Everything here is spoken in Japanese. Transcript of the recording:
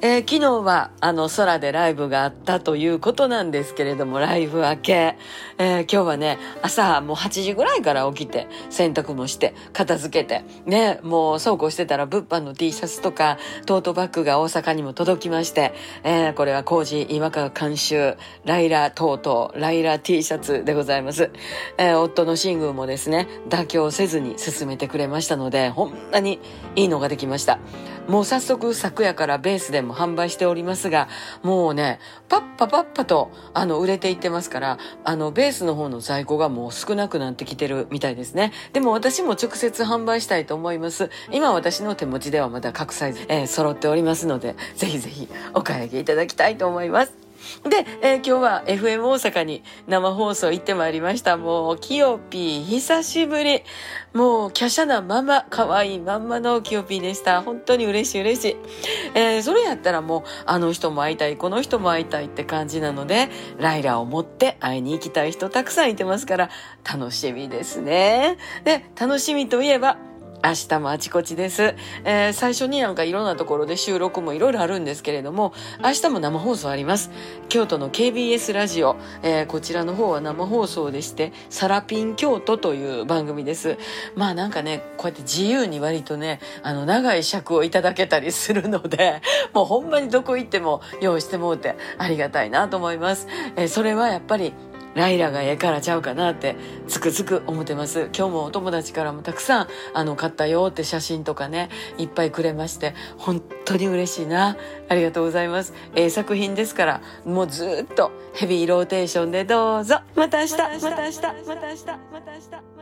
えー、昨日はあの空でライブがあったということなんですけれども、ライブ明け、えー、今日はね、朝もう8時ぐらいから起きて、洗濯もして、片付けて、ね、もう倉庫してたら物販の T シャツとか、トートバッグが大阪にも届きまして、えー、これは工事今川監修、ライラトート、ライラ T シャツでございます。え、夫のシングもですね、妥協せずに進めてくれましたので、ほんなにいいのができました。もう早速昨夜からベースでも販売しておりますが、もうね、パッパパッパと、あの、売れていってますから、あの、ベースの方の在庫がもう少なくなってきてるみたいですね。でも私も直接販売したいと思います。今私の手持ちではまだ各サイズ、えー、揃っておりますので、ぜひぜひお買い上げいただきたいと思います。で、えー、今日は FM 大阪に生放送行ってまいりました。もう、キヨピー、久しぶり。もう、華奢なまま、可愛いまんまのキヨピーでした。本当に嬉しい嬉しい。えー、それやったらもう、あの人も会いたい、この人も会いたいって感じなので、ライラを持って会いに行きたい人たくさんいてますから、楽しみですね。で、楽しみといえば、明日もあちこちです。えー、最初になんかいろんなところで収録もいろいろあるんですけれども、明日も生放送あります。京都の KBS ラジオ、えー、こちらの方は生放送でして、サラピン京都という番組です。まあなんかね、こうやって自由に割とね、あの、長い尺をいただけたりするので、もうほんまにどこ行っても用意してもうてありがたいなと思います。えー、それはやっぱりライラがええからちゃうかなってつくづく思ってます。今日もお友達からもたくさんあの買ったよって写真とかね、いっぱいくれまして、本当に嬉しいな。ありがとうございます。ええ作品ですから、もうずっとヘビーローテーションでどうぞ。また明日、また明日、また明日、また明日。